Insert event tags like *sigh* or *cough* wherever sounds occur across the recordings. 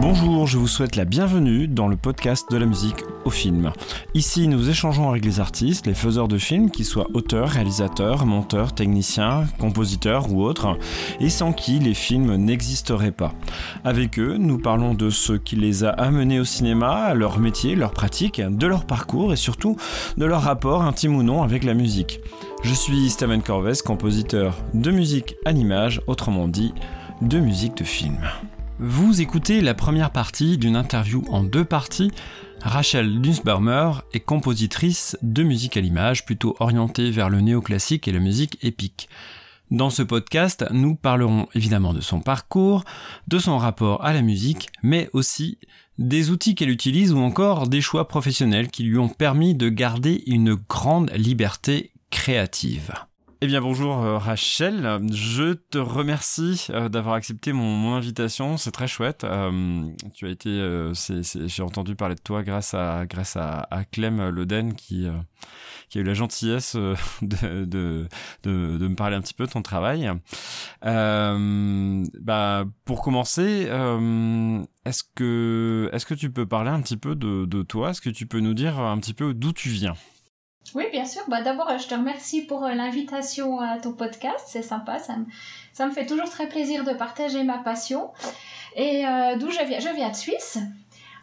Bonjour, je vous souhaite la bienvenue dans le podcast de la musique au film. Ici, nous échangeons avec les artistes, les faiseurs de films, qu'ils soient auteurs, réalisateurs, monteurs, techniciens, compositeurs ou autres, et sans qui les films n'existeraient pas. Avec eux, nous parlons de ce qui les a amenés au cinéma, leur métier, leur pratique, de leur parcours et surtout de leur rapport intime ou non avec la musique. Je suis Steven Corvès, compositeur de musique à l'image, autrement dit, de musique de film. Vous écoutez la première partie d'une interview en deux parties. Rachel Dunsbermer est compositrice de musique à l'image, plutôt orientée vers le néoclassique et la musique épique. Dans ce podcast, nous parlerons évidemment de son parcours, de son rapport à la musique, mais aussi des outils qu'elle utilise ou encore des choix professionnels qui lui ont permis de garder une grande liberté créative. Eh bien bonjour euh, Rachel, je te remercie euh, d'avoir accepté mon, invitation, c'est très chouette. Euh, tu as été, j'ai entendu parler de toi grâce à Clem Loden qui a eu la gentillesse *laughs* de, me parler un petit peu de ton travail. bah pour commencer, est-ce que tu peux parler un petit peu de toi? Est-ce que tu peux nous dire un petit peu d'où tu viens? Oui, bien sûr. Bah, D'abord, je te remercie pour euh, l'invitation à ton podcast. C'est sympa. Ça me, ça me fait toujours très plaisir de partager ma passion. Et euh, d'où je viens? Je viens de Suisse.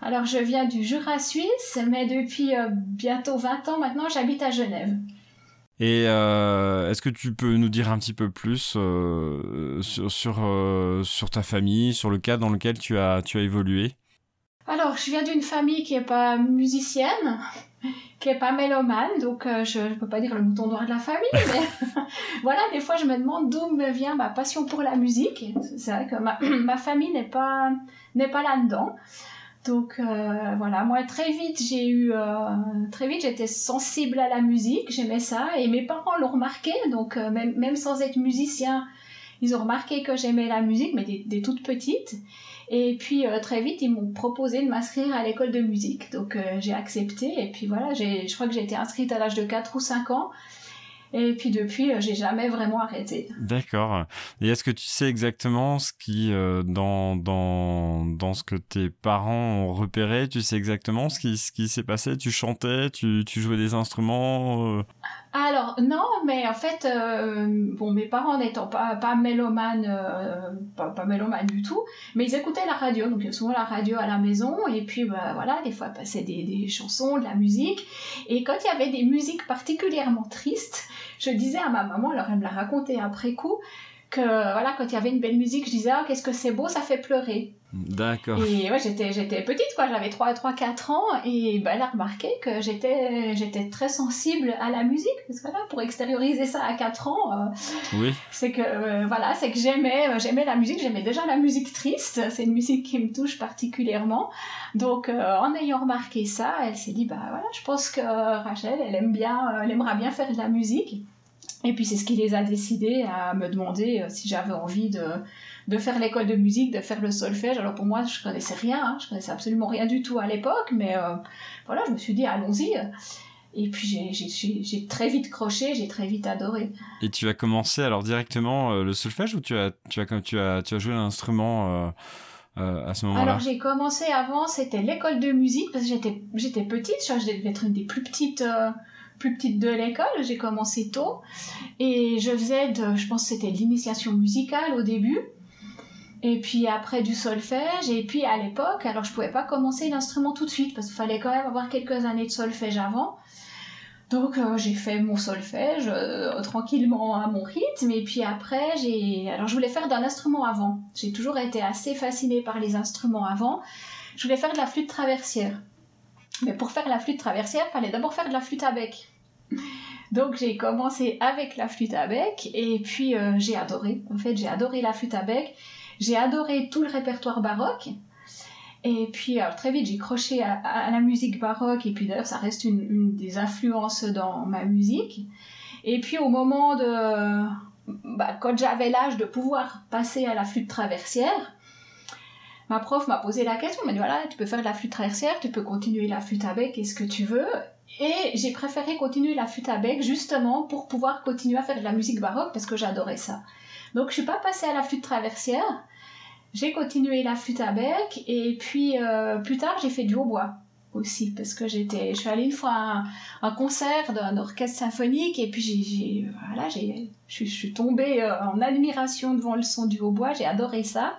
Alors, je viens du Jura suisse, mais depuis euh, bientôt 20 ans maintenant, j'habite à Genève. Et est-ce que tu peux nous dire un petit peu plus sur, sur, sur, ta famille, sur le cas dans lequel tu as, tu as évolué? Alors, je viens d'une famille qui n'est pas musicienne *laughs* qui est pas mélomane, donc euh, je ne peux pas dire le mouton noir de la famille, *laughs* mais *laughs* voilà, des fois je me demande d'où me vient ma passion pour la musique. C'est vrai que ma, *clears throat* ma famille n'est pas, n'est pas là-dedans. Donc euh, voilà, moi très vite j'ai eu euh, très vite j'étais sensible à la musique, j'aimais ça et mes parents l'ont remarqué donc même, même sans être musicien, ils ont remarqué que j'aimais la musique mais des, des toutes petites et puis euh, très vite, ils m'ont proposé de m'inscrire à l'école de musique. Donc euh, j'ai accepté. Et puis voilà, je crois que j'ai été inscrite à l'âge de 4 ou 5 ans. Et puis depuis, euh, j'ai jamais vraiment arrêté. D'accord. Et est-ce que tu sais exactement ce qui, dans, dans, dans ce que tes parents ont repéré, tu sais exactement ce qui, ce qui s'est passé? Tu chantais, tu, tu jouais des instruments alors non, mais en fait, euh, bon, mes parents n'étant pas pas mélomanes, euh, pas, mélomanes du tout, mais ils écoutaient la radio, donc il y a souvent la radio à la maison, et puis bah, voilà, des fois passaient des, des chansons, de la musique, et quand il y avait des musiques particulièrement tristes, je disais à ma maman, alors elle me l'a raconté après coup, que voilà, quand il y avait une belle musique, je disais ah, qu'est-ce que c'est beau, ça fait pleurer. D'accord. Et ouais, j'étais, j'étais petite, quoi, j'avais 3, 3, 4 ans, et bah, elle a remarqué que j'étais, j'étais très sensible à la musique, parce que là, pour extérioriser ça à 4 ans, euh, oui. c'est que, euh, voilà, c'est que j'aimais, euh, j'aimais la musique, j'aimais déjà la musique triste, c'est une musique qui me touche particulièrement. Donc, en ayant remarqué ça, elle s'est dit, bah voilà, je pense que Rachel, elle aime bien, elle aimera bien faire de la musique. Et puis c'est ce qui les a décidés à me demander si j'avais envie de, de faire l'école de musique, de faire le solfège. Alors pour moi, je connaissais rien, hein, je connaissais absolument rien du tout à l'époque, mais euh, voilà, je me suis dit, allons-y. Et puis j'ai très vite croché, j'ai très vite adoré. Et tu as commencé alors directement euh, le solfège ou tu as, tu as, tu as, tu as joué l'instrument euh, à ce moment-là? Alors j'ai commencé avant, c'était l'école de musique, parce que j'étais petite, je devais être une des plus petites plus petite de l'école, j'ai commencé tôt et je faisais de, je pense que c'était l'initiation musicale au début et puis après du solfège, et puis à l'époque, alors je pouvais pas commencer l'instrument tout de suite parce qu'il fallait quand même avoir quelques années de solfège avant. Donc euh, j'ai fait mon solfège euh, tranquillement à mon rythme et puis après j'ai alors je voulais faire d'un instrument avant. J'ai toujours été assez fascinée par les instruments avant. Je voulais faire de la flûte traversière. Mais pour faire la flûte traversière, il fallait d'abord faire de la flûte à bec. Donc j'ai commencé avec la flûte à bec et puis euh, j'ai adoré. En fait, j'ai adoré la flûte à bec. J'ai adoré tout le répertoire baroque. Et puis très vite, j'ai croché à, la musique baroque. Et puis d'ailleurs, ça reste une, des influences dans ma musique. Et puis au moment de... Bah, quand j'avais l'âge de pouvoir passer à la flûte traversière, ma prof m'a posé la question, elle m'a dit voilà, tu peux faire la flûte traversière, tu peux continuer la flûte à bec, est-ce que tu veux. Et j'ai préféré continuer la flûte à bec justement pour pouvoir continuer à faire de la musique baroque parce que j'adorais ça. Donc je suis pas passée à la flûte traversière, j'ai continué la flûte à bec et puis plus tard j'ai fait du hautbois aussi parce que j'étais je suis allée une fois à un, concert d'un orchestre symphonique et puis j'ai voilà j'ai je, suis tombée en admiration devant le son du hautbois. J'ai adoré ça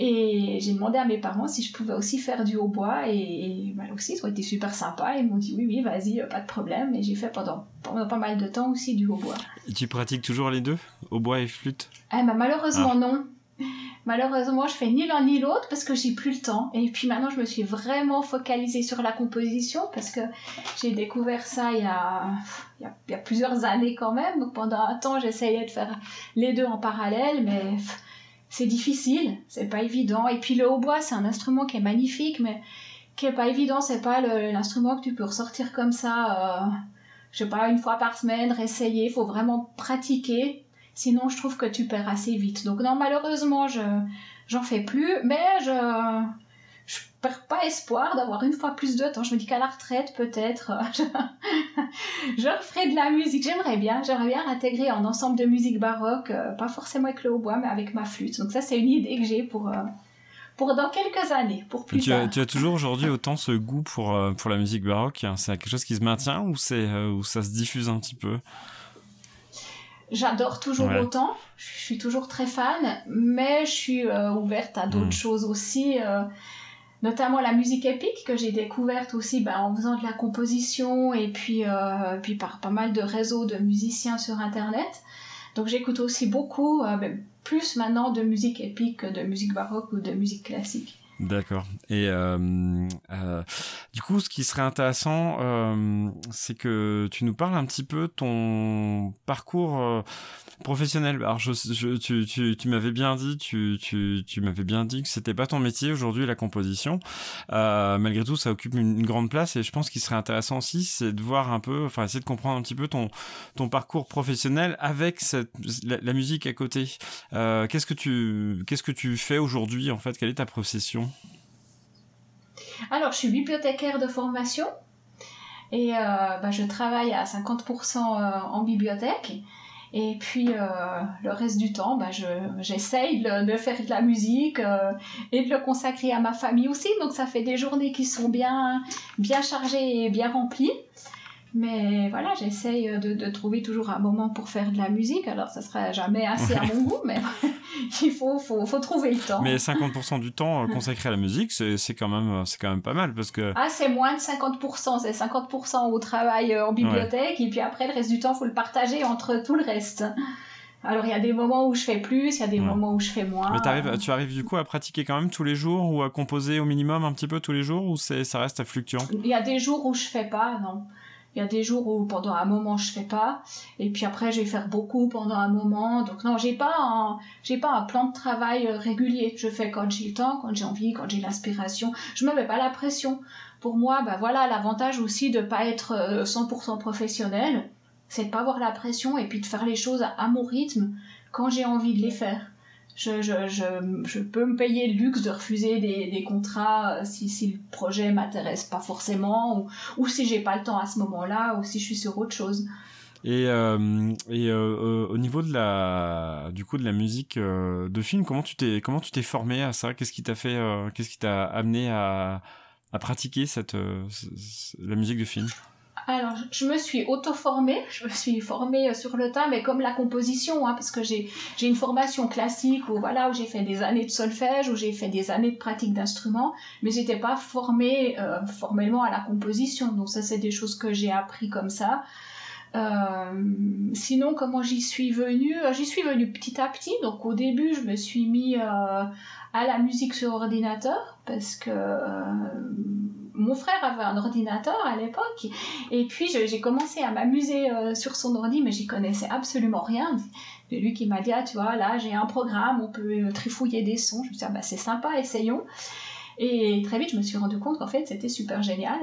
et j'ai demandé à mes parents si je pouvais aussi faire du hautbois. Et, et bah, aussi, ils ont été super sympas. Ils m'ont dit oui, oui, vas-y, pas de problème. Et j'ai fait pendant, pendant pas mal de temps aussi du hautbois. Et tu pratiques toujours les deux Hautbois et flûte? Eh ben, Malheureusement, ah. non. *laughs* Malheureusement, je fais ni l'un ni l'autre parce que j'ai plus le temps. Et puis maintenant, je me suis vraiment focalisée sur la composition parce que j'ai découvert ça il y, a, il y a, plusieurs années quand même. Donc pendant un temps, j'essayais de faire les deux en parallèle, mais c'est difficile, c'est pas évident. Et puis le hautbois, c'est un instrument qui est magnifique, mais qui est pas évident. C'est pas l'instrument que tu peux ressortir comme ça, euh, je sais pas, une fois par semaine, réessayer. Il faut vraiment pratiquer. Sinon, je trouve que tu perds assez vite. Donc non, malheureusement, je j'en fais plus, mais je je perds pas espoir d'avoir une fois plus de temps. Je me dis qu'à la retraite, peut-être, je, *laughs* je referai de la musique. J'aimerais bien, j'aimerais bien intégrer un ensemble de musique baroque, euh, pas forcément avec le hautbois, mais avec ma flûte. Donc ça, c'est une idée que j'ai pour, euh, pour dans quelques années, pour plus tu tard. As, tu as toujours aujourd'hui autant ce goût pour, euh, pour la musique baroque C'est quelque chose qui se maintient ou, c'est, ou ça se diffuse un petit peu? J'adore toujours autant, je suis toujours très fan, mais je suis ouverte à d'autres hmm. choses aussi notamment la musique épique que j'ai découverte aussi ben, en faisant de la composition et puis, euh, puis par pas mal de réseaux de musiciens sur internet. Donc j'écoute aussi beaucoup, euh, ben, plus maintenant de musique épique que de musique baroque ou de musique classique. D'accord. Et euh, euh, du coup, ce qui serait intéressant, euh, c'est que tu nous parles un petit peu ton parcours euh, professionnel. Alors, je, je, tu, tu, tu m'avais bien dit, tu, tu, tu m'avais bien dit que c'était pas ton métier aujourd'hui, la composition. Euh, malgré tout, ça occupe une, grande place et je pense qu'il serait intéressant aussi, c'est de voir un peu, enfin, essayer de comprendre un petit peu ton, ton parcours professionnel avec cette, la, musique à côté. qu'est-ce que tu, qu'est-ce que tu fais aujourd'hui en fait? Quelle est ta profession? Alors, je suis bibliothécaire de formation et euh, bah, je travaille à 50% euh, en bibliothèque. Et puis euh, le reste du temps, bah, j'essaye de, faire de la musique et de le consacrer à ma famille aussi. Donc ça fait des journées qui sont bien, bien chargées et bien remplies. Mais voilà, j'essaye de, de, trouver toujours un moment pour faire de la musique. Alors, ça sera jamais assez à mon goût, mais *laughs* il faut, faut, faut, trouver le temps. Mais 50% du temps euh, consacré à la musique, c'est quand, même, euh, quand même pas mal parce que... Ah, c'est moins de 50%. C'est 50% au travail euh, en bibliothèque et puis après, le reste du temps, il faut le partager entre tout le reste. Alors il y a des moments où je fais plus, il y a des moments où je fais moins. Mais arrives, tu arrives du coup à pratiquer quand même tous les jours ou à composer au minimum un petit peu tous les jours ou ça reste fluctuant? Il y a des jours où je fais pas, non. Il y a des jours où pendant un moment je fais pas, et puis après je vais faire beaucoup pendant un moment. Donc non, j'ai pas j'ai pas un plan de travail euh, régulier. Je fais quand j'ai le temps, quand j'ai envie, quand j'ai l'inspiration. Je me mets pas la pression. Pour moi, bah voilà, l'avantage aussi de pas être 100% euh, professionnel, c'est de pas avoir la pression et puis de faire les choses à mon rythme quand j'ai envie de les faire je, je, je, peux me payer le luxe de refuser des, des contrats euh, si, si le projet m'intéresse pas forcément ou, ou si j'ai pas le temps à ce moment-là ou si je suis sur autre chose. Et, euh, et euh, au niveau de la, du coup, de la musique de film, comment tu t'es, comment tu t'es formé à ça? Qu'est-ce qui t'a fait, qu'est-ce qui t'a amené à, à pratiquer cette, la musique de film? Alors, je me suis auto-formée, je me suis formée euh, sur le tas, mais comme la composition, hein, parce que j'ai une formation classique où, voilà, où j'ai fait des années de solfège, où j'ai fait des années de pratique d'instruments, mais j'étais pas formée euh, formellement à la composition. Donc ça, c'est des choses que j'ai appris comme ça. Euh, sinon, comment j'y suis venue? J'y suis venue petit à petit. Donc au début, je me suis mis à la musique sur ordinateur parce que mon frère avait un ordinateur à l'époque et puis j'ai commencé à m'amuser euh, sur son ordi mais j'y connaissais absolument rien c'est lui qui m'a dit ah tu vois là j'ai un programme on peut euh, trifouiller des sons je me suis dit ah, bah c'est sympa essayons et très vite, je me suis rendu compte qu'en fait, c'était super génial.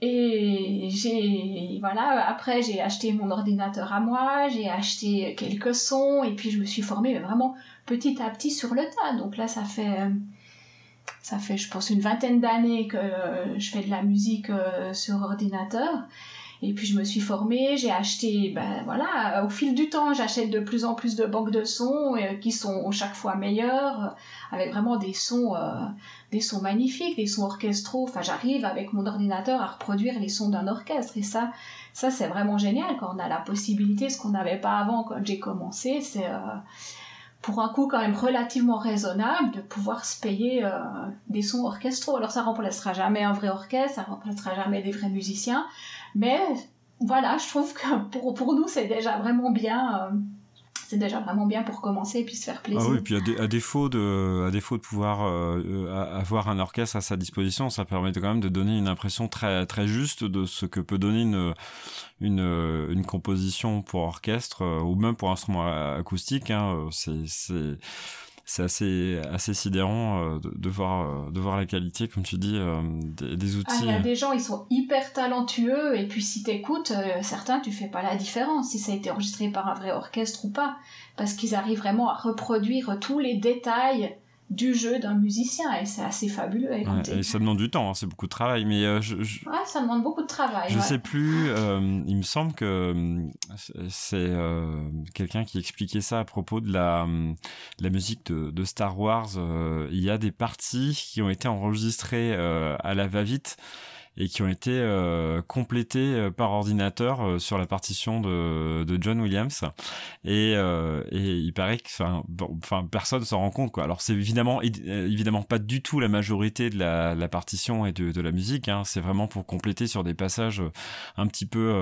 Et j'ai, voilà, après, j'ai acheté mon ordinateur à moi, j'ai acheté quelques sons, et puis je me suis formée vraiment petit à petit sur le tas. Donc là, ça fait, euh, ça fait, je pense, une vingtaine d'années que je fais de la musique euh, sur ordinateur. Et puis je me suis formée, j'ai acheté, ben voilà, au fil du temps, j'achète de plus en plus de banques de sons euh, qui sont chaque fois meilleures, avec vraiment des sons, euh, des sons magnifiques, des sons orchestraux. Enfin, j'arrive avec mon ordinateur à reproduire les sons d'un orchestre. Et ça, ça c'est vraiment génial quand on a la possibilité, ce qu'on n'avait pas avant quand j'ai commencé, c'est euh, pour un coût quand même relativement raisonnable de pouvoir se payer euh, des sons orchestraux. Alors ça remplacera jamais un vrai orchestre, ça remplacera jamais des vrais musiciens, mais voilà, je trouve que pour, pour nous c'est déjà vraiment bien. Euh, c'est déjà vraiment bien pour commencer et puis se faire plaisir. Ah oui, et puis à, défaut de, à défaut de pouvoir euh, avoir un orchestre à sa disposition, ça permet quand même de donner une impression très, très juste de ce que peut donner une, une, une composition pour orchestre ou même pour instrument acoustique. Hein, c'est c'est assez, assez sidérant euh, de, voir, euh, de voir la qualité, comme tu dis, euh, des, outils. Ah, il y a des gens, ils sont hyper talentueux, et puis si tu écoutes, certains, tu fais pas la différence si ça a été enregistré par un vrai orchestre ou pas, parce qu'ils arrivent vraiment à reproduire tous les détails du jeu d'un musicien et c'est assez fabuleux à écouter. et ça demande du temps, hein, c'est beaucoup de travail, mais euh, je, Ouais, ça demande beaucoup de travail. Je sais plus, euh, il me semble que euh, c'est quelqu'un qui expliquait ça à propos de la, la musique de, de Star Wars. il y a des parties qui ont été enregistrées à la va-vite et qui ont été euh, complétés euh, par ordinateur euh, sur la partition de, de John Williams et, et il paraît que enfin enfin personne s'en rend compte quoi alors c'est évidemment évidemment pas du tout la majorité de la, la partition et de, de la musique hein. c'est vraiment pour compléter sur des passages un petit peu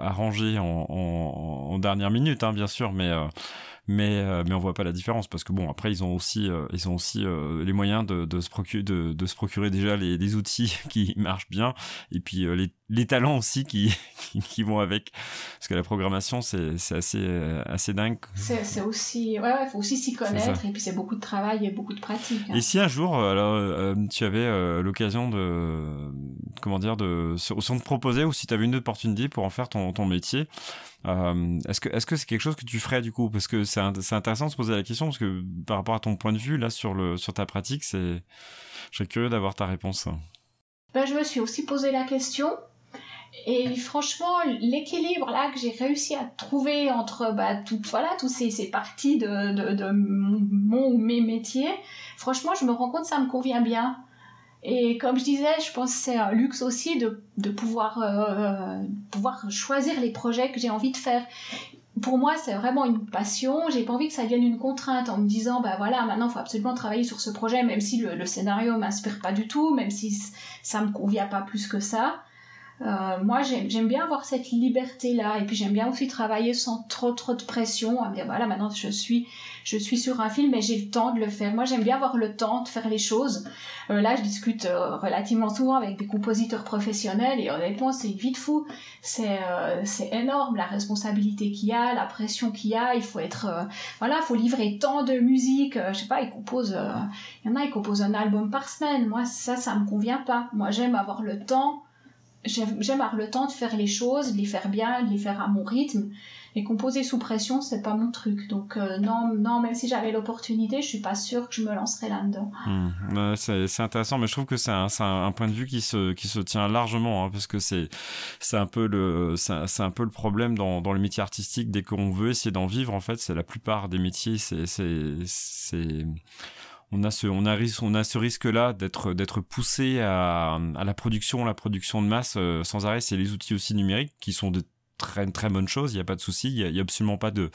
arrangés en, en, en, dernière minute hein, bien sûr mais mais euh, mais on voit pas la différence parce que bon après ils ont aussi euh, ils ont aussi euh, les moyens de, de se procurer de, de, se procurer déjà les, les, outils *laughs* qui marchent bien et puis les, les talents aussi *laughs* qui, qui, vont avec. Parce que la programmation c'est c'est assez assez dingue. C'est aussi ouais, ouais faut aussi s'y connaître et puis c'est beaucoup de travail et beaucoup de pratique hein. et si un jour alors tu avais l'occasion de comment dire de sans te proposer ou si tu avais une opportunité pour en faire ton ton métier euh, est-ce que est-ce que c'est quelque chose que tu ferais du coup? Parce que c'est c'est intéressant de se poser la question parce que par rapport à ton point de vue là sur le sur ta pratique, c'est je serais curieux d'avoir ta réponse. Ben, je me suis aussi posé la question. Et franchement, l'équilibre là que j'ai réussi à trouver entre bah, tout, voilà, tous ces, ces parties de, de, de, mon ou mes métiers, franchement, je me rends compte que ça me convient bien. Et comme je disais, je pense que c'est un luxe aussi de, de pouvoir, euh, pouvoir choisir les projets que j'ai envie de faire. Pour moi, c'est vraiment une passion. J'ai pas envie que ça devienne une contrainte en me disant, bah voilà, maintenant, il faut absolument travailler sur ce projet, même si le, le scénario m'inspire pas du tout, même si ça me convient pas plus que ça. Euh, moi, j'aime bien avoir cette liberté-là, et puis j'aime bien aussi travailler sans trop trop de pression. À voilà, maintenant je suis je suis sur un film et j'ai le temps de le faire. Moi, j'aime bien avoir le temps de faire les choses. Euh, là, je discute euh, relativement souvent avec des compositeurs professionnels et honnêtement, c'est vite fou. C'est énorme la responsabilité qu'il y a, la pression qu'il y a. Il faut être voilà, faut livrer tant de musique. je sais pas, ils composent, il y en a, ils composent un album par semaine. Moi, ça, ça me convient pas. Moi, j'aime avoir le temps j'aime avoir le temps de faire les choses, de les faire bien, de les faire à mon rythme. Et composer sous pression, c'est pas mon truc. Donc euh, non, non, même si j'avais l'opportunité, je suis pas sûre que je me lancerais là-dedans. Hmm. c'est intéressant, mais je trouve que c'est un, un, point de vue qui se, qui se tient largement, hein, parce que c'est un peu le un peu le problème dans, dans les métiers artistiques. Dès qu'on veut essayer d'en vivre, en fait, c'est la plupart des métiers, c'est on a ce, on a, on a ce risque-là d'être, d'être poussé à, à la production, la production de masse euh, sans arrêt. C'est les outils aussi numériques qui sont de très très bonne chose, il n'y a pas de souci, il n'y a, absolument pas de,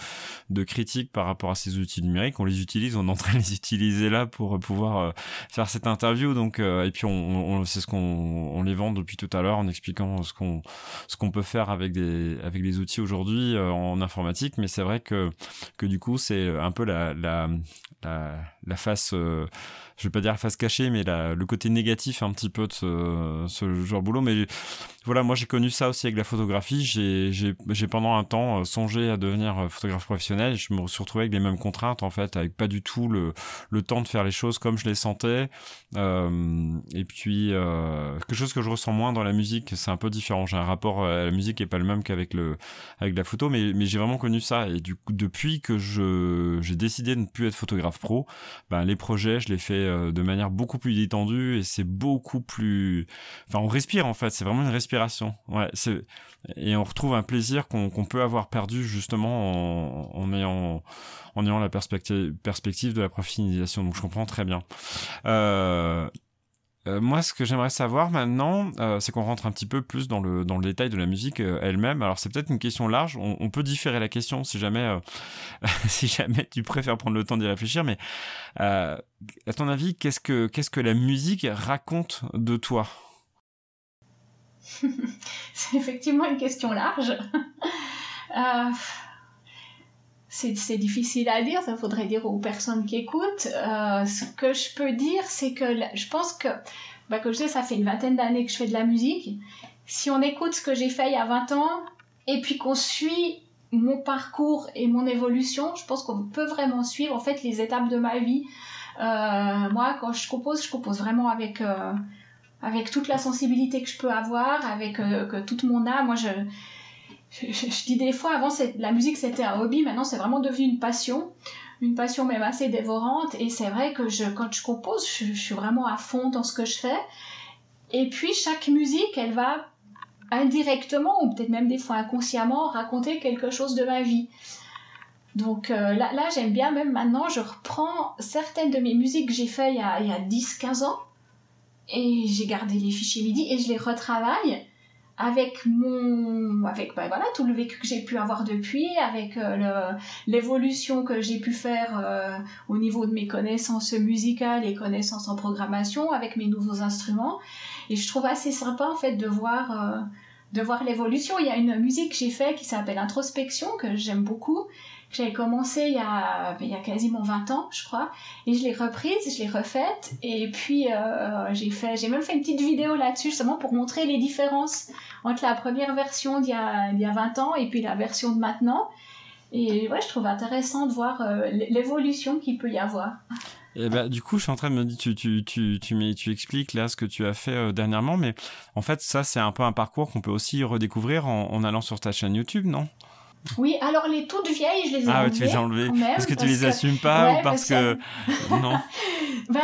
de critique par rapport à ces outils numériques, on les utilise, on est en train de les utiliser là pour pouvoir euh, faire cette interview, donc euh, et puis on, on c'est ce qu'on on les vend depuis tout à l'heure en expliquant ce qu'on ce qu'on peut faire avec des avec les outils aujourd'hui en informatique, mais c'est vrai que que du coup c'est un peu la la la, la face je vais pas dire face cachée, mais la, le côté négatif un petit peu de ce, genre de boulot. Mais voilà, moi j'ai connu ça aussi avec la photographie. J'ai pendant un temps songé à devenir photographe professionnel. Je me suis retrouvé avec les mêmes contraintes en fait, avec pas du tout le, le temps de faire les choses comme je les sentais. et puis quelque chose que je ressens moins dans la musique, c'est un peu différent. J'ai un rapport à la musique qui est pas le même qu'avec le avec la photo, mais mais j'ai vraiment connu ça. Et du coup, depuis que j'ai décidé de ne plus être photographe pro, ben les projets, je les fais de manière beaucoup plus détendue et c'est beaucoup plus. Enfin, on respire en fait. C'est vraiment une respiration. Ouais. Et on retrouve un plaisir qu'on peut avoir perdu justement en, ayant la perspective perspective de la professionnalisation. Donc je comprends très bien. Euh, euh, moi, ce que j'aimerais savoir maintenant, euh, c'est qu'on rentre un petit peu plus dans le, dans le détail de la musique elle-même. Alors, c'est peut-être une question large. On, peut différer la question si jamais, *laughs* si jamais tu préfères prendre le temps d'y réfléchir. Mais à ton avis, qu'est-ce que, qu'est-ce que la musique raconte de toi? *laughs* C'est effectivement une question large. *laughs* Euh, c'est difficile à dire, ça faudrait dire aux personnes qui écoutent. Euh, ce que je peux dire, c'est que je pense que, bah, comme je sais, ça fait une vingtaine d'années que je fais de la musique. Si on écoute ce que j'ai fait il y a 20 ans, et puis qu'on suit mon parcours et mon évolution, je pense qu'on peut vraiment suivre en fait les étapes de ma vie. Euh, moi, quand je compose, je compose vraiment avec avec toute la sensibilité que je peux avoir, avec euh, que toute mon âme. Moi, je, je, dis des fois, avant, la musique c'était un hobby, maintenant c'est vraiment devenu une passion, une passion même assez dévorante. Et c'est vrai que je, quand je compose, je, suis vraiment à fond dans ce que je fais. Et puis chaque musique, elle va indirectement, ou peut-être même des fois inconsciemment, raconter quelque chose de ma vie. Donc euh, là, là j'aime bien même maintenant, je reprends certaines de mes musiques que j'ai faites il y a, a 10-15 ans et j'ai gardé les fichiers MIDI et je les retravaille avec mon avec bah, voilà tout le vécu que j'ai pu avoir depuis avec euh, l'évolution que j'ai pu faire euh, au niveau de mes connaissances musicales et connaissances en programmation avec mes nouveaux instruments. Et je trouve assez sympa en fait de voir euh, de voir l'évolution. Il y a une musique que j'ai fait qui s'appelle introspection que j'aime beaucoup j'avais commencé il y, a, quasiment 20 ans, je crois, et je l'ai reprise, je l'ai refaite, et puis euh, j'ai fait, j'ai même fait une petite vidéo là-dessus justement pour montrer les différences entre la première version d'il y a, il y a 20 ans et puis la version de maintenant. Et ouais, je trouve intéressant de voir euh, l'évolution qu'il peut y avoir. Et bah, du coup, je suis en train de me dire, tu, expliques là ce que tu as fait euh, dernièrement, mais en fait, ça, c'est un peu un parcours qu'on peut aussi redécouvrir en allant sur ta chaîne YouTube, non? Oui, alors les toutes vieilles, je les ai ah, enlevées. Ah, tu les as enlevées. Est-ce que tu les assumes pas ou parce, que... *laughs* non ben,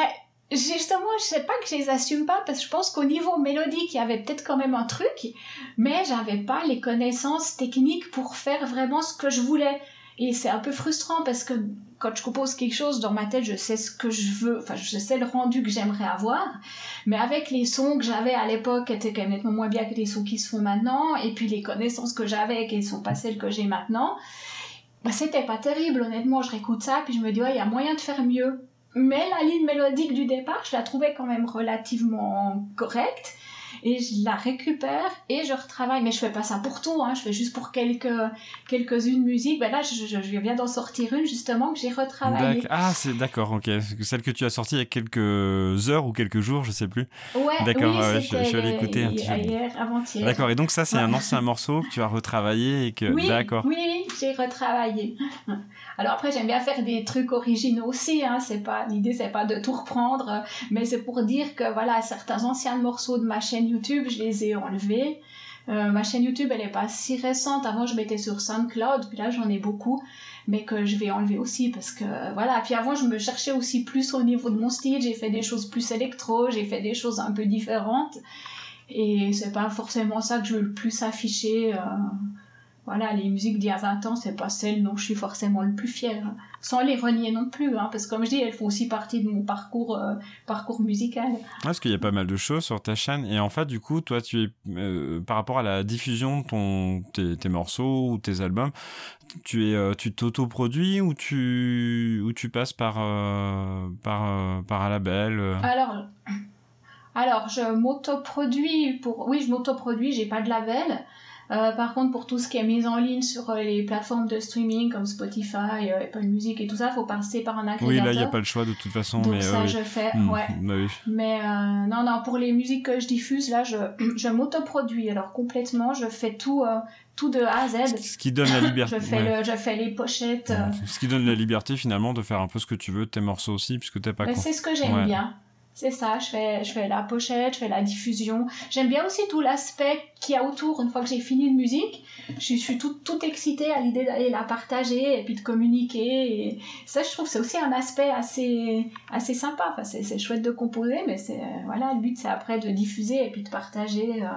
justement, je sais pas que je les assume pas parce que je pense qu'au niveau mélodique, il y avait peut-être quand même un truc, mais j'avais pas les connaissances techniques pour faire vraiment ce que je voulais. Et c'est un peu frustrant parce que quand je compose quelque chose dans ma tête, je sais ce que je veux, enfin, je sais le rendu que j'aimerais avoir. Mais avec les sons que j'avais à l'époque, étaient quand même nettement moins bien que les sons qui se font maintenant, et puis les connaissances que j'avais, qui ne sont pas celles que j'ai maintenant, bah, c'était pas terrible, honnêtement. Je réécoute ça, puis je me dis, ouais, il y a moyen de faire mieux. Mais la ligne mélodique du départ, je la trouvais quand même relativement correcte et je la récupère et je retravaille. Mais je fais pas ça pour tout, hein. je fais juste pour quelques, quelques-unes musiques. Ben là, je, je, viens d'en sortir une justement que j'ai retravaillée. Ah, c'est d'accord, ok. Celle que tu as sortie il y a quelques heures ou quelques jours, je sais plus. Ouais, d'accord, oui, je, je, vais l'écouter un petit peu. Hier, avant-hier. D'accord, et donc ça, c'est un ancien morceau que tu as retravaillé et que. Oui, d'accord. Oui, j'ai retravaillé. Alors après, j'aime bien faire des trucs originaux aussi. Hein. C'est pas l'idée, c'est pas de tout reprendre, mais c'est pour dire que voilà, certains anciens morceaux de ma chaîne YouTube, je les ai enlevés. Euh, ma chaîne YouTube, elle est pas si récente. Avant, je mettais sur SoundCloud, puis là, j'en ai beaucoup, mais que je vais enlever aussi parce que voilà. Puis avant, je me cherchais aussi plus au niveau de mon style. J'ai fait des choses plus électro, j'ai fait des choses un peu différentes, et c'est pas forcément ça que je veux le plus afficher. Euh, voilà, les musiques d'il y a 20 ans, c'est pas celles dont je suis forcément le plus fière. Sans les renier non plus, hein, parce que comme je dis, elles font aussi partie de mon parcours, euh, parcours musical. Parce qu'il y a pas mal de choses sur ta chaîne. Et en fait, du coup, toi, tu es, euh, par rapport à la diffusion de ton, tes, morceaux ou tes albums, tu es, euh, tu t'autoproduis ou tu, ou tu passes par, par, par un label Alors, alors, je m'autoproduis pour. Oui, je m'autoproduis, j'ai pas de label. Euh, par contre, pour tout ce qui est mis en ligne sur euh, les plateformes de streaming comme Spotify, euh, Apple Music et tout ça, il faut passer par un agrégateur. Oui, là, il n'y a pas le choix de toute façon. Donc mais, ça, je fais, Hmm, ouais. bah oui. Mais non, non, pour les musiques que je diffuse, là, je, *clears throat* je m'autoproduis. Alors complètement, je fais tout, tout de A à Z. Ce qui donne la liberté. Je fais, ouais. le, je fais les pochettes. euh, Ce qui donne la liberté finalement de faire un peu ce que tu veux tes morceaux aussi, puisque t'es pas con. c'est ce que j'aime Ouais. bien. C'est ça, je fais, je fais la pochette, je fais la diffusion. J'aime bien aussi tout l'aspect qu'il y a autour. Une fois que j'ai fini une musique, je suis, je suis tout, tout excitée à l'idée d'aller la partager et puis de communiquer. Et ça, je trouve c'est aussi un aspect assez, assez sympa. Enfin, c'est, c'est chouette de composer, mais c'est, voilà, le but c'est après de diffuser et puis de partager. euh,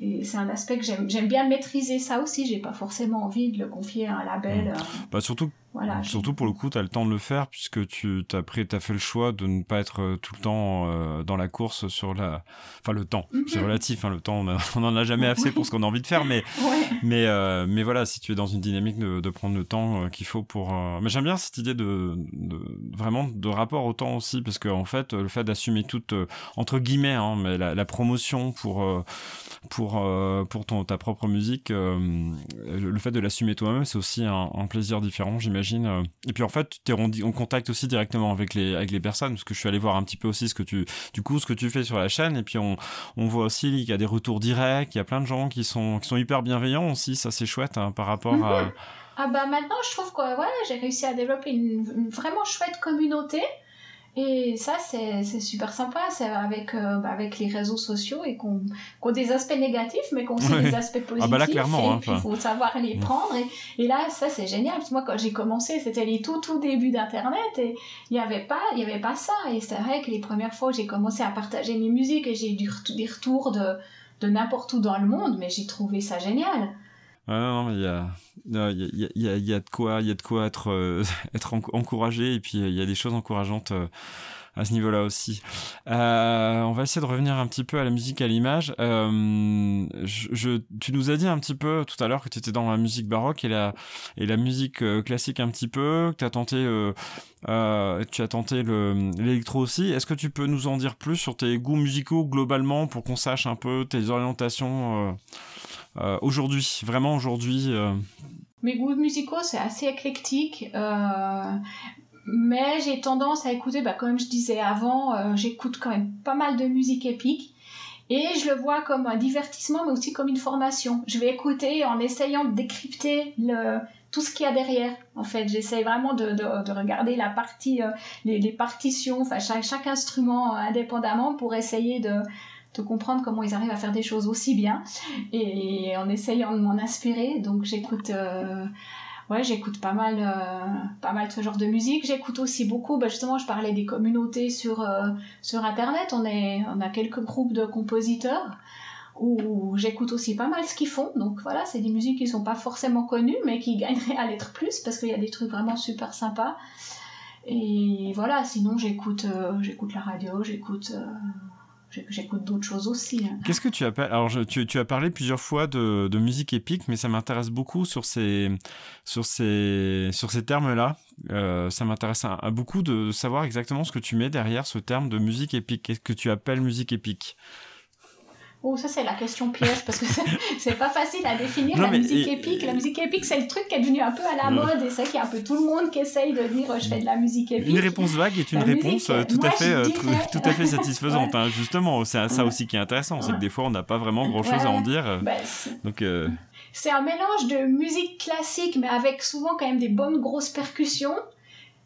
et c'est un aspect que j'aime, j'aime bien maîtriser ça aussi. J'ai pas forcément envie de le confier à un label. euh, Bah, surtout, voilà. surtout pour le coup, tu as le temps de le faire, puisque tu as, pris, as fait le choix de ne pas être euh, tout le temps euh, dans la course sur la. Enfin, le temps, c'est Mhm. relatif, hein, le temps, on *laughs* n'en a jamais assez pour ce qu'on a envie de faire, mais. *laughs* Ouais. Mais, euh, mais voilà, si tu es dans une dynamique de, de prendre le temps euh, qu'il faut pour. Mais j'aime bien cette idée de, de vraiment de rapport au temps aussi, parce qu'en fait, le fait d'assumer toute entre guillemets, hein, mais la, la promotion pour pour pour ton ta propre musique, le fait de l'assumer toi-même, c'est aussi un, un plaisir différent, j'imagine. Euh. Et puis en fait, tu es en, contact aussi directement avec les personnes, parce que je suis allé voir un petit peu aussi ce que tu du coup ce que tu fais sur la chaîne, et puis on on voit aussi qu'il y a des retours directs, il y a plein de gens qui sont qui sont hyper bienveillants aussi, ça c'est chouette hein, par rapport à Ah bah maintenant je trouve que ouais, j'ai réussi à développer une, une vraiment chouette communauté et ça c'est c'est super sympa. C'est avec euh, bah, avec les réseaux sociaux et qu'on qu'on a des aspects négatifs mais qu'on aussi Ouais. des aspects positifs Ah bah là, clairement, hein, il faut savoir les prendre. Et, et là ça c'est génial. Parce que moi quand j'ai commencé c'était les tout tout débuts d'internet et il y avait pas il y avait pas ça. Et c'est vrai que les premières fois où j'ai commencé à partager mes musiques et j'ai eu des retours de de n'importe où dans le monde mais j'ai trouvé ça génial il y a, il y, a, de quoi, il y a de quoi être, euh, *laughs* être enc- encouragé et puis euh, il y a des choses encourageantes euh, à ce niveau-là aussi. On va essayer de revenir un petit peu à la musique à l'image. Tu nous as dit un petit peu tout à l'heure que tu étais dans la musique baroque et la, et la musique classique un petit peu, que tu as tenté, tu as tenté le- l'électro aussi. Est-ce que tu peux nous en dire plus sur tes goûts musicaux globalement pour qu'on sache un peu tes orientations aujourd'hui, vraiment aujourd'hui. euh, Mes goûts musicaux, c'est assez éclectique. euh, mais j'ai tendance à écouter, bah, comme je disais avant, euh, j'écoute quand même pas mal de musique épique. Et je le vois comme un divertissement, mais aussi comme une formation. Je vais écouter en essayant de décrypter le, tout ce qu'il y a derrière. En fait, j'essaie vraiment de, de, de regarder la partie, euh, les, partitions, enfin chaque, instrument euh, indépendamment pour essayer de, de comprendre comment ils arrivent à faire des choses aussi bien et en essayant de m'en inspirer. Donc j'écoute, euh, j'écoute pas mal, euh, pas mal ce genre de musique. J'écoute aussi beaucoup, bah, justement, je parlais des communautés sur euh, sur internet. On est, on a quelques groupes de compositeurs où j'écoute aussi pas mal ce qu'ils font. Donc voilà, c'est des musiques qui sont pas forcément connues, mais qui gagneraient à l'être plus parce qu'il y a des trucs vraiment super sympas. Et voilà, sinon j'écoute, j'écoute la radio, j'écoute. J'écoute d'autres choses aussi. hein. Qu'est-ce que tu appelles Alors, tu, as parlé plusieurs fois de, musique épique, mais ça m'intéresse beaucoup sur ces, sur ces, sur ces termes-là. Euh, ça m'intéresse beaucoup de savoir exactement ce que tu mets derrière ce terme de musique épique. Qu'est-ce que tu appelles musique épique? Oh, ça c'est la question piège parce que c'est- *laughs* pas facile à définir Non, la musique et- épique. La musique épique, c'est le truc qui est devenu un peu à la mode et c'est qu'il y a un peu tout le monde qui essaye de dire je fais de la musique épique. Une réponse vague est une La réponse musique, euh, tout à fait, euh, dirais- tout, à fait satisfaisante. hein. Justement, c'est ça aussi qui est intéressant, c'est que des fois on n'a pas vraiment grand-chose à en dire. Ben, c'est- Donc, euh, c'est un mélange de musique classique mais avec souvent quand même des bonnes grosses percussions.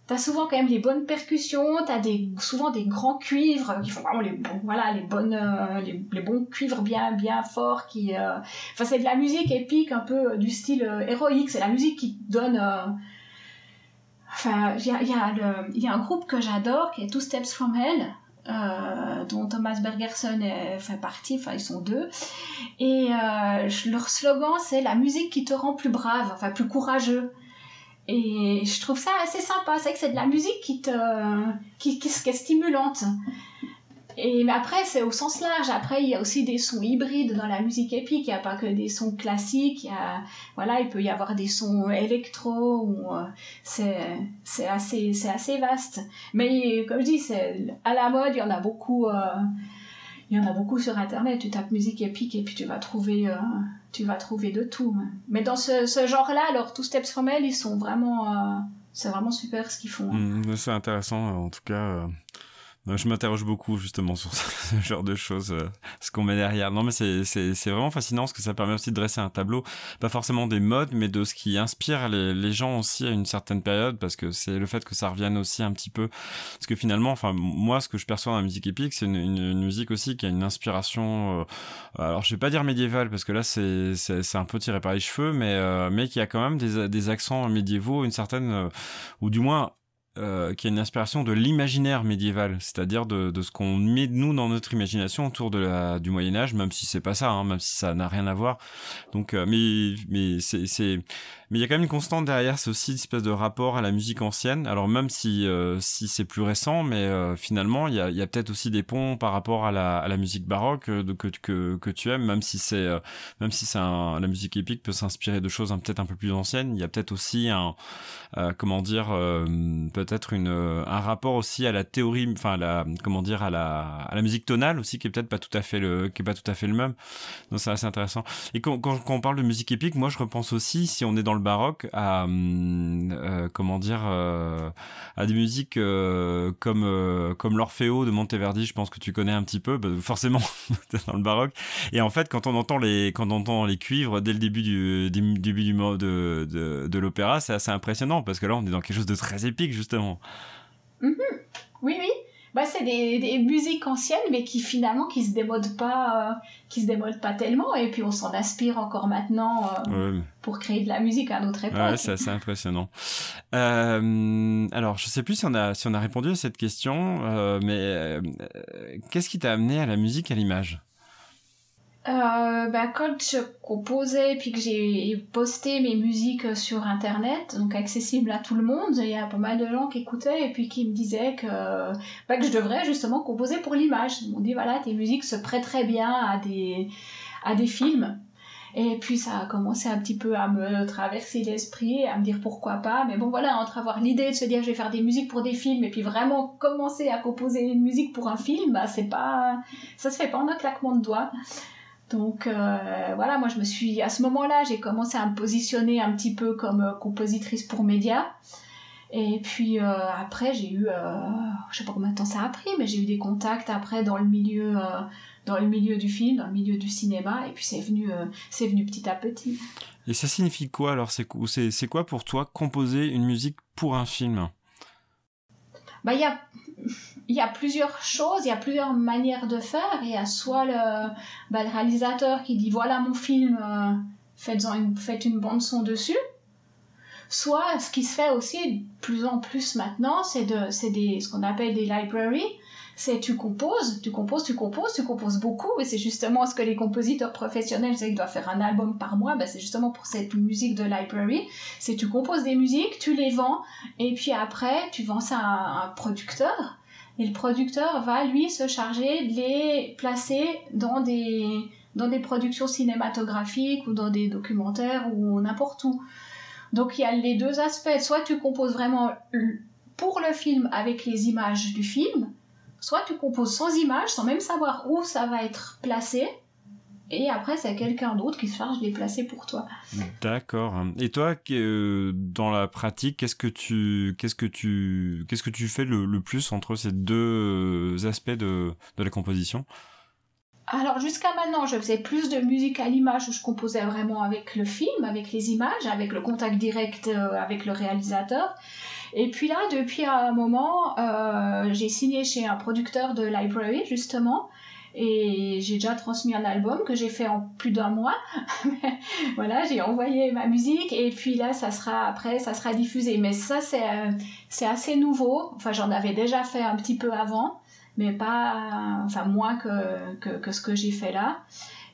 T'as souvent quand même les bonnes percussions, t'as des, souvent des grands cuivres qui font vraiment les bons, voilà, les bonnes, euh, les, bons cuivres bien, bien forts qui, euh, enfin c'est de la musique épique un peu euh, du style euh, héroïque, c'est la musique qui donne, enfin il y a, y, y a un groupe que j'adore qui est Two Steps From Hell, dont Thomas Bergerson fait partie, enfin ils sont deux, et leur slogan c'est la musique qui te rend plus brave, enfin plus courageux. Et je trouve ça assez sympa. C'est que c'est de la musique qui te, qui, qui, est stimulante. Et mais après, c'est au sens large. Après, il y a aussi des sons hybrides dans la musique épique. Il n'y a pas que des sons classiques. Il y a, voilà, il peut y avoir des sons électro. Euh, c'est, c'est assez, c'est assez vaste. Mais comme je dis, à la mode. Il y en a beaucoup. euh, il y en a beaucoup sur internet. Tu tapes musique épique et puis tu vas trouver, euh, tu vas trouver de tout. Mais dans ce, genre-là, alors Two Steps From ils sont vraiment, euh, c'est vraiment super ce qu'ils font. Mmh, c'est intéressant en tout cas. Je m'interroge beaucoup justement *laughs* sur ce genre de choses, euh, ce qu'on met derrière. Non, mais c'est vraiment fascinant parce que ça permet aussi de dresser un tableau, pas forcément des modes, mais de ce qui inspire les, les gens aussi à une certaine période, parce que c'est le fait que ça revienne aussi un petit peu, parce que finalement, enfin moi, ce que je perçois dans la musique épique, c'est une, musique aussi qui a une inspiration. Euh, alors, je vais pas dire médiévale parce que là, c'est un peu tiré par les cheveux, mais euh, mais qui a quand même des des accents médiévaux, une certaine, ou du moins euh, qui a une inspiration de l'imaginaire médiéval, c'est-à-dire de, de, ce qu'on met nous dans notre imagination autour de la, du Moyen Âge, même si c'est pas ça, hein, même si ça n'a rien à voir. Donc, euh, mais mais c'est mais il y a quand même une constante derrière, c'est aussi une espèce de rapport à la musique ancienne. Alors même si euh, si c'est plus récent, mais euh, finalement il y a, y a peut-être aussi des ponts par rapport à la, à la musique baroque euh, que, que que tu aimes, même si c'est même si c'est la musique épique peut s'inspirer de choses peut-être un peu plus anciennes. Il y a peut-être aussi un comment dire peut-être une un rapport aussi à la théorie, enfin la comment dire à la à la musique tonale aussi qui est peut-être pas tout à fait le qui est pas tout à fait le même. Donc c'est assez intéressant. Et quand, quand, quand on parle de musique épique, moi je repense aussi si on est dans le baroque à hum, euh, comment dire euh, à des musiques euh, comme comme l'Orfeo de Monteverdi je pense que tu connais un petit peu bah, forcément *laughs* dans le baroque. Et en fait quand on entend les quand on entend les cuivres dès le début du, début du de, de l'opéra c'est assez impressionnant parce que là on est dans quelque chose de très épique justement. Mm-hmm. oui oui bah, c'est des, des, musiques anciennes, mais qui finalement qui se démodent pas, euh, qui se démodent pas tellement, et puis on s'en inspire encore maintenant euh, pour créer de la musique à notre époque. Ouais, c'est assez impressionnant. Euh, alors, je sais plus si on a si on a répondu à cette question, mais qu'est-ce qui t'a amené à la musique, à l'image? Euh, bah, quand je composais puis que j'ai posté mes musiques sur internet, donc accessible à tout le monde, il y a pas mal de gens qui écoutaient et puis qui me disaient que, bah, que je devrais justement composer pour l'image. Ils m'ont dit voilà, tes musiques se prêteraient bien à des, à des films. Et puis ça a commencé un petit peu à me traverser l'esprit, à me dire pourquoi pas. Mais bon voilà, entre avoir l'idée de se dire je vais faire des musiques pour des films et puis vraiment commencer à composer une musique pour un film, bah c'est pas, ça se fait pas en un claquement de doigts. Donc euh, voilà, moi je me suis à ce moment-là, j'ai commencé à me positionner un petit peu comme euh, compositrice pour médias. Et puis euh, après, j'ai eu, je sais pas combien de temps ça a pris, mais j'ai eu des contacts après dans le milieu, dans le milieu du film, dans le milieu du cinéma, et puis c'est venu, c'est venu petit à petit. Et ça signifie quoi alors C'est c'est quoi pour toi composer une musique pour un film? Bah il y a il y a plusieurs choses, il y a plusieurs manières de faire. Il y a soit le, bah, le réalisateur qui dit voilà mon film, euh, faites, une, faites une bande son dessus. Soit ce qui se fait aussi de plus en plus maintenant, c'est de, ce qu'on appelle des libraries. C'est tu composes, tu composes, tu composes, tu composes beaucoup, et c'est justement ce que les compositeurs professionnels, c'est qu'ils doivent faire un album par mois, ben c'est justement pour cette musique de library. C'est tu composes des musiques, tu les vends, et puis après tu vends ça à un producteur, et le producteur va lui se charger de les placer dans des, dans des productions cinématographiques ou dans des documentaires ou n'importe où. Donc il y a les deux aspects. Soit tu composes vraiment pour le film avec les images du film, soit tu composes sans images, sans même savoir où ça va être placé, et après, c'est quelqu'un d'autre qui se charge de les placer pour toi. D'accord. Et toi, euh, dans la pratique, qu'est-ce que tu, qu'est-ce que tu, qu'est-ce que tu fais le, plus entre ces deux euh, aspects de, de la composition? Alors jusqu'à maintenant, je faisais plus de musique à l'image où je composais vraiment avec le film, avec les images, avec le contact direct euh, avec le réalisateur. Et puis là, depuis un moment, j'ai signé chez un producteur de library justement et j'ai déjà transmis un album que j'ai fait en plus d'un mois. *laughs* voilà, j'ai envoyé ma musique et puis là, ça sera après, ça sera diffusé. Mais ça, c'est euh, assez nouveau. Enfin, j'en avais déjà fait un petit peu avant, mais pas, enfin moins que, que, ce que j'ai fait là.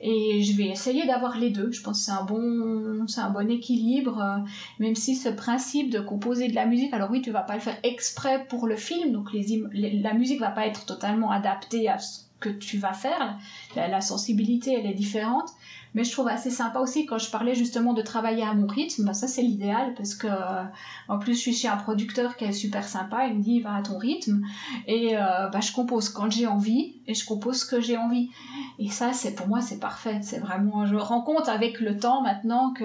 Et je vais essayer d'avoir les deux. Je pense que c'est un bon, un bon équilibre, euh, même si ce principe de composer de la musique, alors oui, tu vas pas le faire exprès pour le film, donc la musique va pas être totalement adaptée à que tu vas faire. La, sensibilité, elle est différente. Mais je trouve assez sympa aussi quand je parlais justement de travailler à mon rythme. Bah, ça, c'est l'idéal parce que, en plus, je suis chez un producteur qui est super sympa. Il me dit, va à ton rythme. Et euh, bah, je compose quand j'ai envie et je compose ce que j'ai envie. Et ça, c'est pour moi, c'est parfait. C'est vraiment, je me rends compte avec le temps maintenant que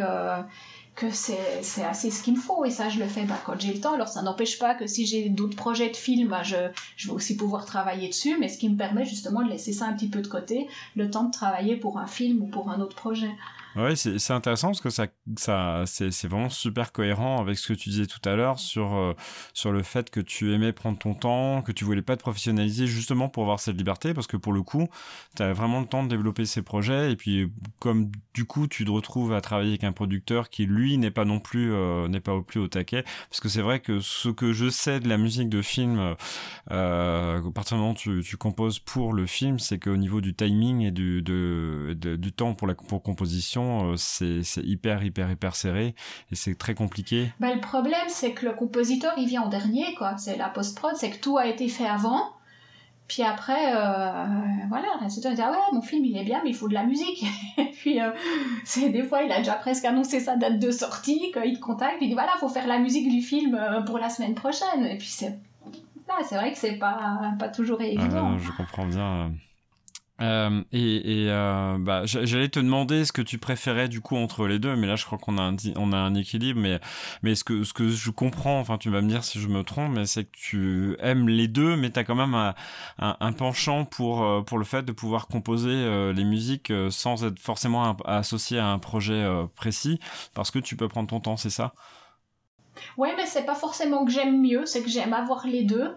que c'est assez ce qu'il me faut et ça je le fais bah, quand j'ai le temps. Alors ça n'empêche pas que si j'ai d'autres projets de films bah, je, je vais aussi pouvoir travailler dessus mais ce qui me permet justement de laisser ça un petit peu de côté le temps de travailler pour un film ou pour un autre projet oui, c'est intéressant parce que ça, ça, c'est vraiment super cohérent avec ce que tu disais tout à l'heure sur, euh, sur le fait que tu aimais prendre ton temps, que tu voulais pas te professionnaliser justement pour avoir cette liberté parce que pour le coup, tu as vraiment le temps de développer ces projets et puis comme du coup tu te retrouves à travailler avec un producteur qui lui n'est pas non plus euh, n'est pas au plus au taquet parce que c'est vrai que ce que je sais de la musique de film euh, à partir du moment où tu, tu composes pour le film, c'est qu'au niveau du timing et du, de, du temps pour la pour composition euh, c'est hyper, hyper, hyper serré et c'est très compliqué. Bah, le problème, c'est que le compositeur, il vient en dernier, quoi. C'est la post-prod, c'est que tout a été fait avant. Puis après, euh, voilà, le réalisateur dit Ah ouais, mon film il est bien, mais il faut de la musique. *laughs* et puis, euh, c'est des fois, il a déjà presque annoncé sa date de sortie, qu'il te contacte, il dit Voilà, faut faire la musique du film pour la semaine prochaine. Et puis, c'est c'est vrai que c'est pas, pas toujours évident. Ah, je comprends bien. Euh, et, euh, bah, j'allais te demander ce que tu préférais du coup entre les deux, mais là je crois qu'on a un on a un équilibre. Mais mais ce que ce que je comprends, enfin tu vas me dire si je me trompe, mais c'est que tu aimes les deux, mais tu as quand même un, penchant pour euh, pour le fait de pouvoir composer les musiques sans être forcément associé à un projet précis, parce que tu peux prendre ton temps, c'est ça? Ouais, mais c'est pas forcément que j'aime mieux, c'est que j'aime avoir les deux.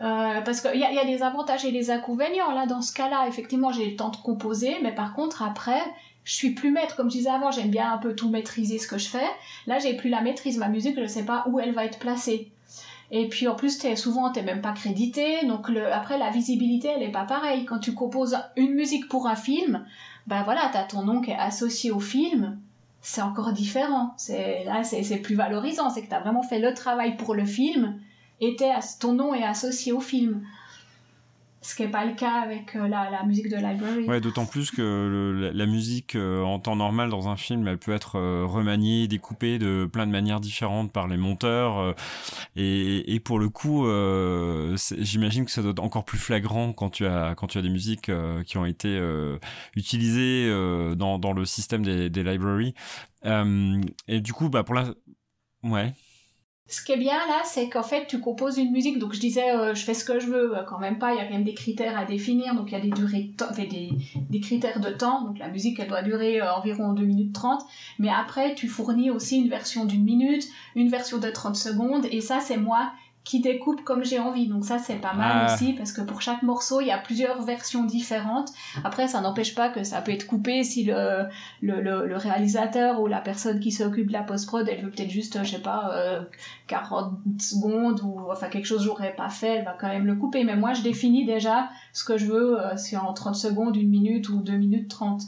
Euh, parce qu'il y, a des avantages et des inconvénients. Là, dans ce cas-là, effectivement, j'ai le temps de composer, mais par contre, après, je suis plus maître. Comme je disais avant, j'aime bien un peu tout maîtriser ce que je fais. Là, j'ai plus la maîtrise. Ma musique, je ne sais pas où elle va être placée. Et puis en plus, es, souvent, tu n'es même pas crédité. Donc après, la visibilité, elle n'est pas pareille. Quand tu composes une musique pour un film, ben voilà, tu as ton nom qui est associé au film. C'est encore différent. C'est, là, c'est plus valorisant. C'est que tu as vraiment fait le travail pour le film était ton nom est associé au film. Ce qui n'est pas le cas avec euh, la, musique de library. Ouais, d'autant plus que la, musique euh, en temps normal dans un film, elle peut être euh, remaniée, découpée de plein de manières différentes par les monteurs. Et, et, pour le coup, j'imagine que ça doit être encore plus flagrant quand tu as quand tu as des musiques qui ont été utilisées dans, dans le système des, des libraries. et du coup, bah pour la, ouais. Ce qui est bien là, c'est qu'en fait, tu composes une musique. Donc, je disais, euh, je fais ce que je veux, euh, quand même pas. Il y a quand même des critères à définir. Donc, il y a des durées, des, des critères de temps. Donc, la musique, elle doit durer euh, environ 2 minutes 30. Mais après, tu fournis aussi une version d'une minute, une version de 30 secondes. Et ça, c'est moi qui découpe comme j'ai envie. Donc ça, c'est pas mal ah. aussi, parce que pour chaque morceau, il y a plusieurs versions différentes. Après, ça n'empêche pas que ça peut être coupé si le, le, le, réalisateur ou la personne qui s'occupe de la post-prod, elle veut peut-être juste, je sais pas, 40 euh, secondes ou enfin quelque chose que j'aurais pas fait, elle va quand même le couper. Mais moi, je définis déjà ce que je veux, euh, si en 30 secondes, une minute ou deux minutes 30.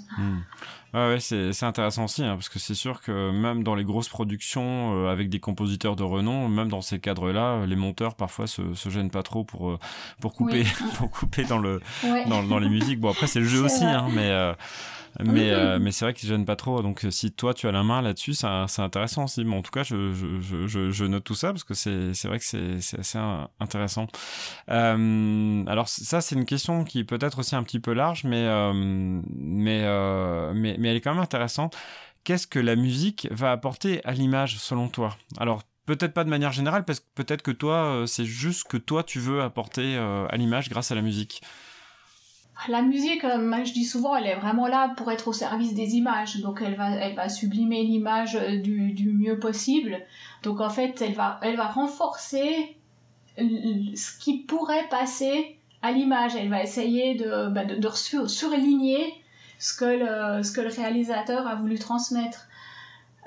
Ouais, c'est, c'est intéressant aussi, hein, parce que c'est sûr que même dans les grosses productions euh, avec des compositeurs de renom, même dans ces cadres-là, les monteurs parfois se, se gênent pas trop pour, euh, pour couper, *laughs* pour couper dans, le, dans, dans, les musiques. Bon, après, c'est le jeu aussi, hein, mais. Euh, mais, euh, mais c'est vrai qu'ils gênent pas trop. Donc, si toi, tu as la main là-dessus, c'est intéressant aussi. En tout cas, je, je, je, je note tout ça parce que c'est vrai que c'est assez intéressant. Euh, alors, ça, c'est une question qui peut être aussi un petit peu large, mais, euh, mais, euh, mais, mais elle est quand même intéressante. Qu'est-ce que la musique va apporter à l'image selon toi? Alors, peut-être pas de manière générale, parce que peut-être que toi, c'est juste que toi, tu veux apporter à l'image grâce à la musique la musique, euh, je dis souvent, elle est vraiment là pour être au service des images. Donc elle va, elle va sublimer l'image euh, du, du, mieux possible. Donc en fait, elle va, elle va renforcer ce qui pourrait passer à l'image. Elle va essayer de, bah, de, surligner ce que, le, ce que le réalisateur a voulu transmettre.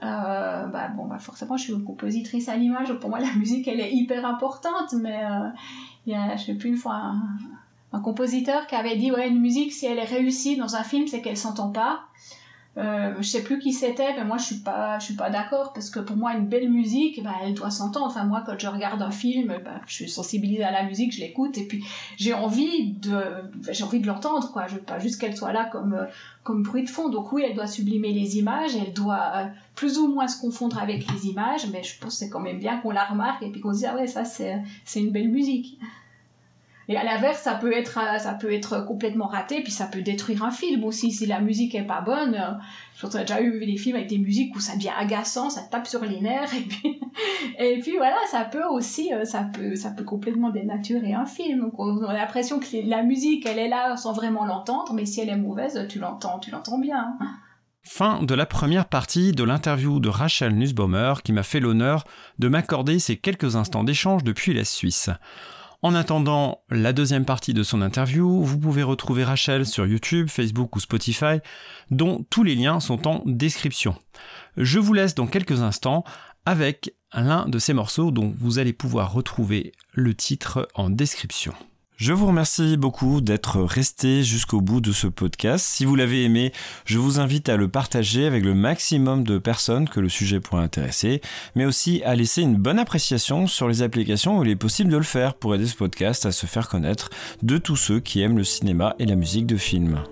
Euh, bah, bon, bah, forcément, je suis une compositrice à l'image. Pour moi, la *laughs* musique, elle est hyper importante. Mais euh, il y a, je sais plus, une fois, un compositeur qui avait dit ouais une musique si elle est réussie dans un film c'est qu'elle s'entend pas euh, je sais plus qui c'était, mais moi je suis pas, je suis pas d'accord parce que pour moi une belle musique, bah, elle doit s'entendre. Enfin moi quand je regarde un film, bah, je suis sensibilisée à la musique, je l'écoute et puis j'ai envie de, j'ai envie de l'entendre quoi. Je veux pas juste qu'elle soit là comme euh, comme bruit de fond. Donc oui, elle doit sublimer les images, elle doit euh, plus ou moins se confondre avec les images, mais je pense que c'est quand même bien qu'on la remarque et puis qu'on se dise ah ouais ça c'est c'est une belle musique. Et à l'inverse, ça peut être ça peut être complètement raté, puis ça peut détruire un film aussi si la musique est pas bonne. J'ai déjà eu des films avec des musiques où ça devient agaçant, ça tape sur les nerfs, *laughs* et puis et puis voilà, ça peut aussi euh, ça peut ça peut complètement dénaturer un film. Donc on a l'impression que la musique elle est là sans vraiment l'entendre, mais si elle est mauvaise, tu l'entends, tu l'entends bien. Fin de la première partie de l'interview de Rachel Nussbaumer qui m'a fait l'honneur de m'accorder ces quelques instants d'échange depuis la Suisse. En attendant la deuxième partie de son interview, vous pouvez retrouver Rachel sur YouTube, Facebook ou Spotify, dont tous les liens sont en description. Je vous laisse dans quelques instants avec l'un de ces morceaux dont vous allez pouvoir retrouver le titre en description. Je vous remercie beaucoup d'être resté jusqu'au bout de ce podcast. Si vous l'avez aimé, je vous invite à le partager avec le maximum de personnes que le sujet pourrait intéresser, mais aussi à laisser une bonne appréciation sur les applications où il est possible de le faire pour aider ce podcast à se faire connaître de tous ceux qui aiment le cinéma et la musique de film.